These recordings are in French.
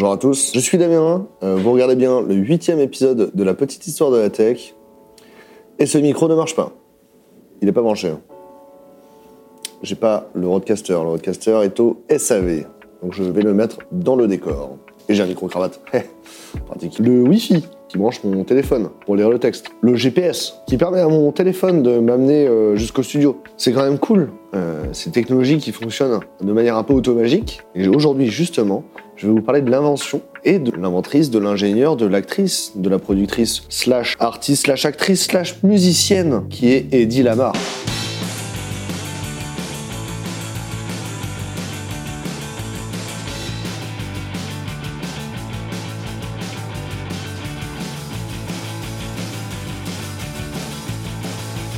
Bonjour à tous, je suis Damien, euh, vous regardez bien le huitième épisode de la petite histoire de la tech, et ce micro ne marche pas. Il n'est pas branché. hein. J'ai pas le roadcaster, le roadcaster est au SAV, donc je vais le mettre dans le décor. Et j'ai un micro-cravate, pratique. Le Wi-Fi qui branche mon téléphone pour lire le texte. Le GPS qui permet à mon téléphone de m'amener euh, jusqu'au studio. C'est quand même cool. Euh, ces technologies qui fonctionnent de manière un peu automagique. Et aujourd'hui, justement, je vais vous parler de l'invention et de l'inventrice, de l'ingénieur, de l'actrice, de la productrice, slash artiste, slash actrice, slash musicienne, qui est Eddie Lamar.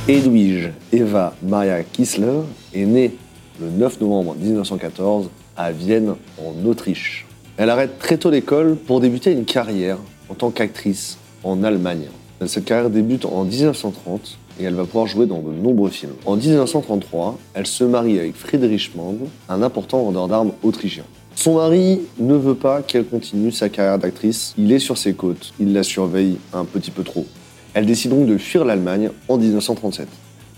Edwige Eva Maria Kissler est née le 9 novembre 1914 à Vienne, en Autriche. Elle arrête très tôt l'école pour débuter une carrière en tant qu'actrice en Allemagne. Cette carrière débute en 1930 et elle va pouvoir jouer dans de nombreux films. En 1933, elle se marie avec Friedrich Mann, un important vendeur d'armes autrichien. Son mari ne veut pas qu'elle continue sa carrière d'actrice. Il est sur ses côtes. Il la surveille un petit peu trop. Elle décide donc de fuir l'Allemagne en 1937.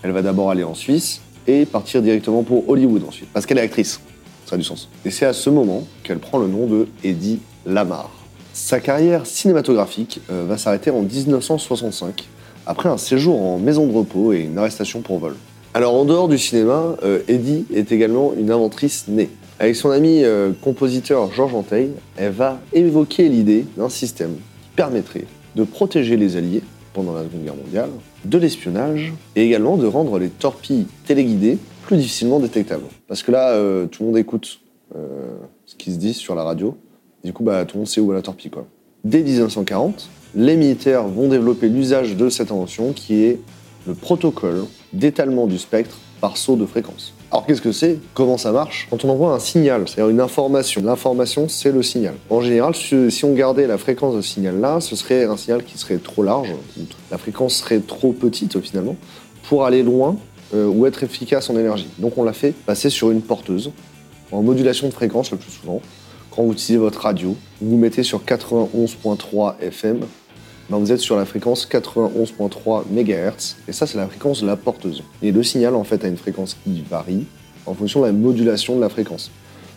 Elle va d'abord aller en Suisse et partir directement pour Hollywood ensuite, parce qu'elle est actrice. Ça a du sens. Et c'est à ce moment qu'elle prend le nom de Eddie Lamar. Sa carrière cinématographique euh, va s'arrêter en 1965, après un séjour en maison de repos et une arrestation pour vol. Alors en dehors du cinéma, euh, Eddie est également une inventrice née. Avec son ami euh, compositeur Georges Anteil, elle va évoquer l'idée d'un système qui permettrait de protéger les Alliés pendant la Seconde Guerre mondiale, de l'espionnage et également de rendre les torpilles téléguidées plus difficilement détectables. Parce que là, euh, tout le monde écoute euh, ce qui se dit sur la radio. Du coup, bah, tout le monde sait où est la torpille. Dès 1940, les militaires vont développer l'usage de cette invention qui est le protocole d'étalement du spectre par saut de fréquence. Alors qu'est-ce que c'est? Comment ça marche? Quand on envoie un signal, c'est-à-dire une information, l'information c'est le signal. En général, si on gardait la fréquence de ce signal-là, ce serait un signal qui serait trop large, la fréquence serait trop petite finalement, pour aller loin euh, ou être efficace en énergie. Donc on l'a fait passer sur une porteuse, en modulation de fréquence le plus souvent. Quand vous utilisez votre radio, vous mettez sur 91.3 FM, ben vous êtes sur la fréquence 91.3 MHz, et ça c'est la fréquence de la porteuse. Et le signal en fait a une fréquence qui varie en fonction de la modulation de la fréquence.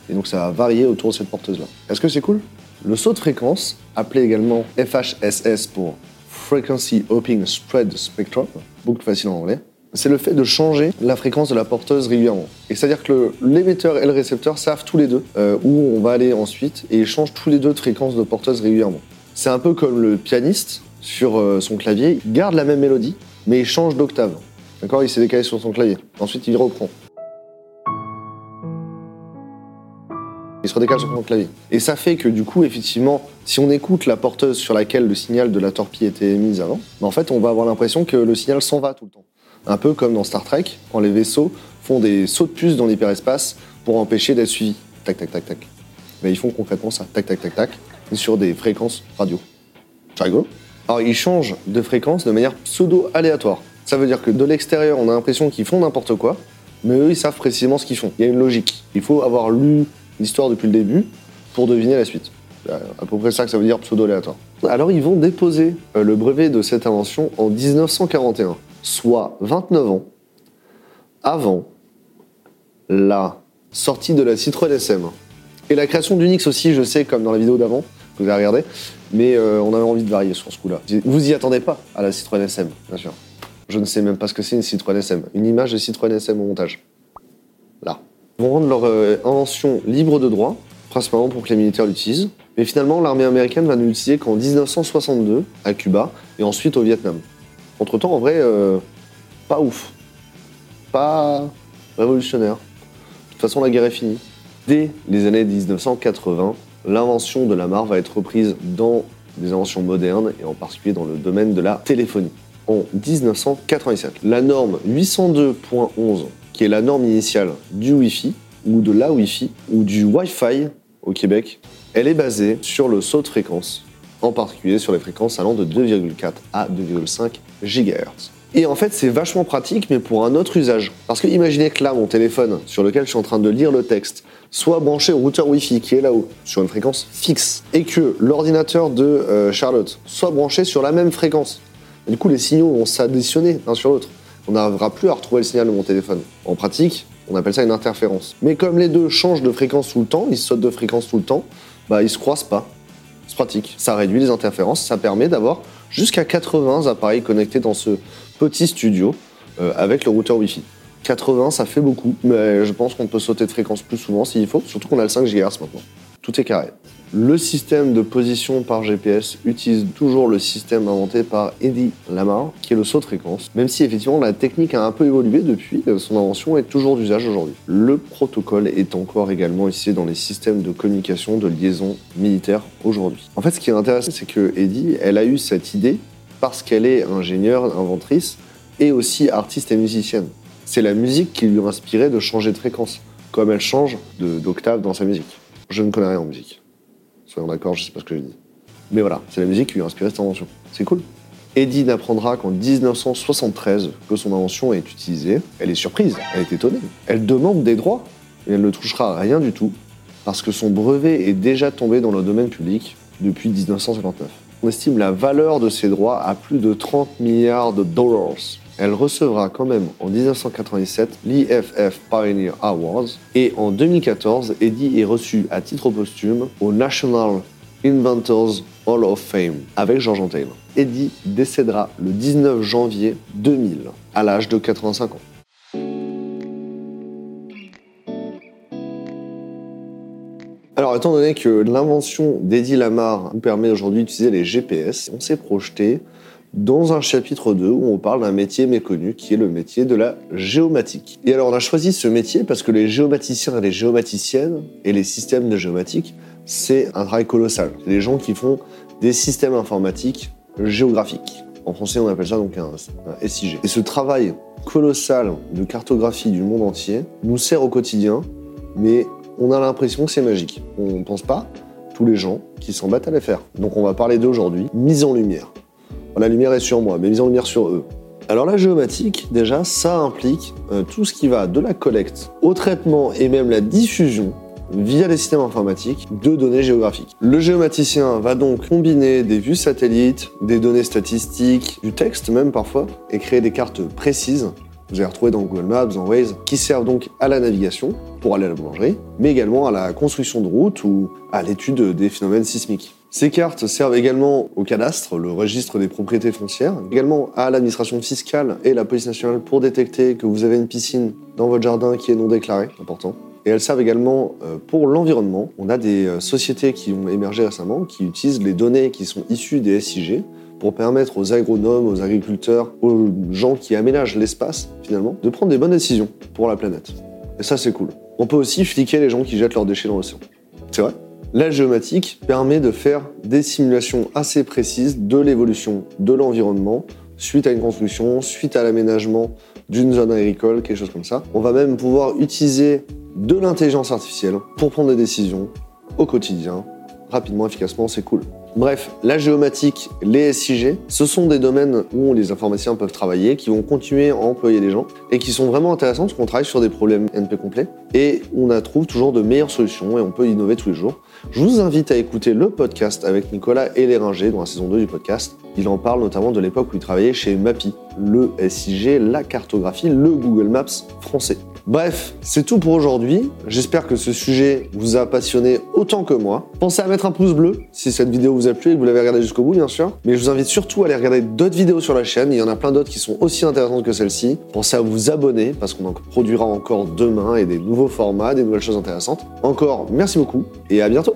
Et donc ça va varier autour de cette porteuse-là. Est-ce que c'est cool? Le saut de fréquence, appelé également FHSS pour Frequency Hopping Spread Spectrum, beaucoup facile en anglais, c'est le fait de changer la fréquence de la porteuse régulièrement. Et c'est-à-dire que l'émetteur et le récepteur savent tous les deux euh, où on va aller ensuite, et ils changent tous les deux de fréquence de porteuse régulièrement. C'est un peu comme le pianiste sur euh, son clavier, il garde la même mélodie, mais il change d'octave. D'accord? Il s'est décalé sur son clavier. Ensuite, il reprend. Il se redécale sur son clavier. Et ça fait que du coup, effectivement, si on écoute la porteuse sur laquelle le signal de la torpille était émise avant, ben, en fait, on va avoir l'impression que le signal s'en va tout le temps. Un peu comme dans Star Trek, quand les vaisseaux font des sauts de puce dans l'hyperespace pour empêcher d'être suivis. Tac, tac, tac, tac. Ben, ils font concrètement ça. Tac, tac, tac, tac. Sur des fréquences radio. C'est rigolo. Alors, ils changent de fréquence de manière pseudo-aléatoire. Ça veut dire que de l'extérieur, on a l'impression qu'ils font n'importe quoi, mais eux, ils savent précisément ce qu'ils font. Il y a une logique. Il faut avoir lu l'histoire depuis le début pour deviner la suite. C'est à peu près ça que ça veut dire pseudo-aléatoire. Alors, ils vont déposer euh, le brevet de cette invention en 1941, soit 29 ans avant la sortie de la Citroën SM. Et la création d'Unix aussi, je sais, comme dans la vidéo d'avant, vous avez regardé, mais euh, on avait envie de varier sur ce coup-là. Vous y attendez pas à la Citroën SM, bien sûr. Je ne sais même pas ce que c'est une Citroën SM. Une image de Citroën SM au montage. Là. Ils vont rendre leur euh, invention libre de droit, principalement pour que les militaires l'utilisent. Mais finalement, l'armée américaine va ne l'utiliser qu'en 1962 à Cuba et ensuite au Vietnam. Entre-temps, en vrai, euh, pas ouf. Pas révolutionnaire. De toute façon, la guerre est finie. Dès les années 1980, l'invention de la mare va être reprise dans des inventions modernes et en particulier dans le domaine de la téléphonie. En 1997, la norme 802.11, qui est la norme initiale du Wi-Fi, ou de la Wi-Fi, ou du Wi-Fi au Québec, elle est basée sur le saut de fréquence, en particulier sur les fréquences allant de 2,4 à 2,5 GHz. Et en fait, c'est vachement pratique, mais pour un autre usage. Parce que imaginez que là, mon téléphone, sur lequel je suis en train de lire le texte, soit branché au routeur Wi-Fi qui est là-haut, sur une fréquence fixe, et que l'ordinateur de euh, Charlotte soit branché sur la même fréquence. du coup, les signaux vont s'additionner l'un sur l'autre. On n'arrivera plus à retrouver le signal de mon téléphone. En pratique, on appelle ça une interférence. Mais comme les deux changent de fréquence tout le temps, ils sautent de fréquence tout le temps, bah ils se croisent pas. C'est pratique. Ça réduit les interférences, ça permet d'avoir jusqu'à 80 appareils connectés dans ce petit studio euh, avec le routeur Wi-Fi. 80, ça fait beaucoup, mais je pense qu'on peut sauter de fréquence plus souvent s'il faut, surtout qu'on a le 5 GHz maintenant. Tout est carré. Le système de position par GPS utilise toujours le système inventé par Eddie Lamar, qui est le saut de fréquence, même si effectivement la technique a un peu évolué depuis, euh, son invention est toujours d'usage aujourd'hui. Le protocole est encore également utilisé dans les systèmes de communication de liaison militaire aujourd'hui. En fait, ce qui est intéressant, c'est que Eddie, elle a eu cette idée parce qu'elle est ingénieure, inventrice et aussi artiste et musicienne. C'est la musique qui lui a inspiré de changer de fréquence, comme elle change d'octave dans sa musique. Je ne connais rien en musique. Soyons d'accord, je sais pas ce que je dis. Mais voilà, c'est la musique qui lui a inspiré cette invention. C'est cool. Eddie n'apprendra qu'en 1973 que son invention est utilisée. Elle est surprise, elle est étonnée. Elle demande des droits et elle ne touchera rien du tout parce que son brevet est déjà tombé dans le domaine public depuis 1959. On estime la valeur de ses droits à plus de 30 milliards de dollars. Elle recevra quand même en 1997 l'IFF Pioneer Awards et en 2014, Eddie est reçu à titre posthume au National Inventors Hall of Fame avec George Antheil. Eddie décédera le 19 janvier 2000 à l'âge de 85 ans. Alors, étant donné que l'invention d'Eddie Lamar nous permet aujourd'hui d'utiliser les GPS, on s'est projeté dans un chapitre 2 où on parle d'un métier méconnu qui est le métier de la géomatique. Et alors on a choisi ce métier parce que les géomaticiens et les géomaticiennes et les systèmes de géomatique, c'est un travail colossal. C'est des gens qui font des systèmes informatiques géographiques. En français, on appelle ça donc un, un SIG. Et ce travail colossal de cartographie du monde entier nous sert au quotidien, mais on a l'impression que c'est magique. On ne pense pas tous les gens qui s'en à les faire. Donc on va parler d'aujourd'hui, mise en lumière la lumière est sur moi, mais mise en lumière sur eux. Alors la géomatique, déjà, ça implique euh, tout ce qui va de la collecte au traitement et même la diffusion via les systèmes informatiques de données géographiques. Le géomaticien va donc combiner des vues satellites, des données statistiques, du texte même parfois, et créer des cartes précises vous allez retrouver dans Google Maps, dans Waze, qui servent donc à la navigation pour aller à la boulangerie, mais également à la construction de routes ou à l'étude des phénomènes sismiques. Ces cartes servent également au cadastre, le registre des propriétés foncières, également à l'administration fiscale et la police nationale pour détecter que vous avez une piscine dans votre jardin qui est non déclarée, important. Et elles servent également euh, pour l'environnement. On a des euh, sociétés qui ont émergé récemment qui utilisent les données qui sont issues des SIG pour permettre aux agronomes, aux agriculteurs, aux gens qui aménagent l'espace, finalement, de prendre des bonnes décisions pour la planète. Et ça, c'est cool. On peut aussi fliquer les gens qui jettent leurs déchets dans l'océan. C'est vrai la géomatique permet de faire des simulations assez précises de l'évolution de l'environnement suite à une construction, suite à l'aménagement d'une zone agricole, quelque chose comme ça. On va même pouvoir utiliser de l'intelligence artificielle pour prendre des décisions au quotidien, rapidement, efficacement, c'est cool. Bref, la géomatique, les SIG, ce sont des domaines où les informaticiens peuvent travailler, qui vont continuer à employer des gens et qui sont vraiment intéressants parce qu'on travaille sur des problèmes NP complets et on trouve toujours de meilleures solutions et on peut innover tous les jours. Je vous invite à écouter le podcast avec Nicolas Elleringer dans la saison 2 du podcast. Il en parle notamment de l'époque où il travaillait chez MAPI, le SIG, la cartographie, le Google Maps français. Bref, c'est tout pour aujourd'hui. J'espère que ce sujet vous a passionné autant que moi. Pensez à mettre un pouce bleu si cette vidéo vous a plu et que vous l'avez regardé jusqu'au bout, bien sûr. Mais je vous invite surtout à aller regarder d'autres vidéos sur la chaîne. Il y en a plein d'autres qui sont aussi intéressantes que celle-ci. Pensez à vous abonner parce qu'on en produira encore demain et des nouveaux formats, des nouvelles choses intéressantes. Encore, merci beaucoup et à bientôt.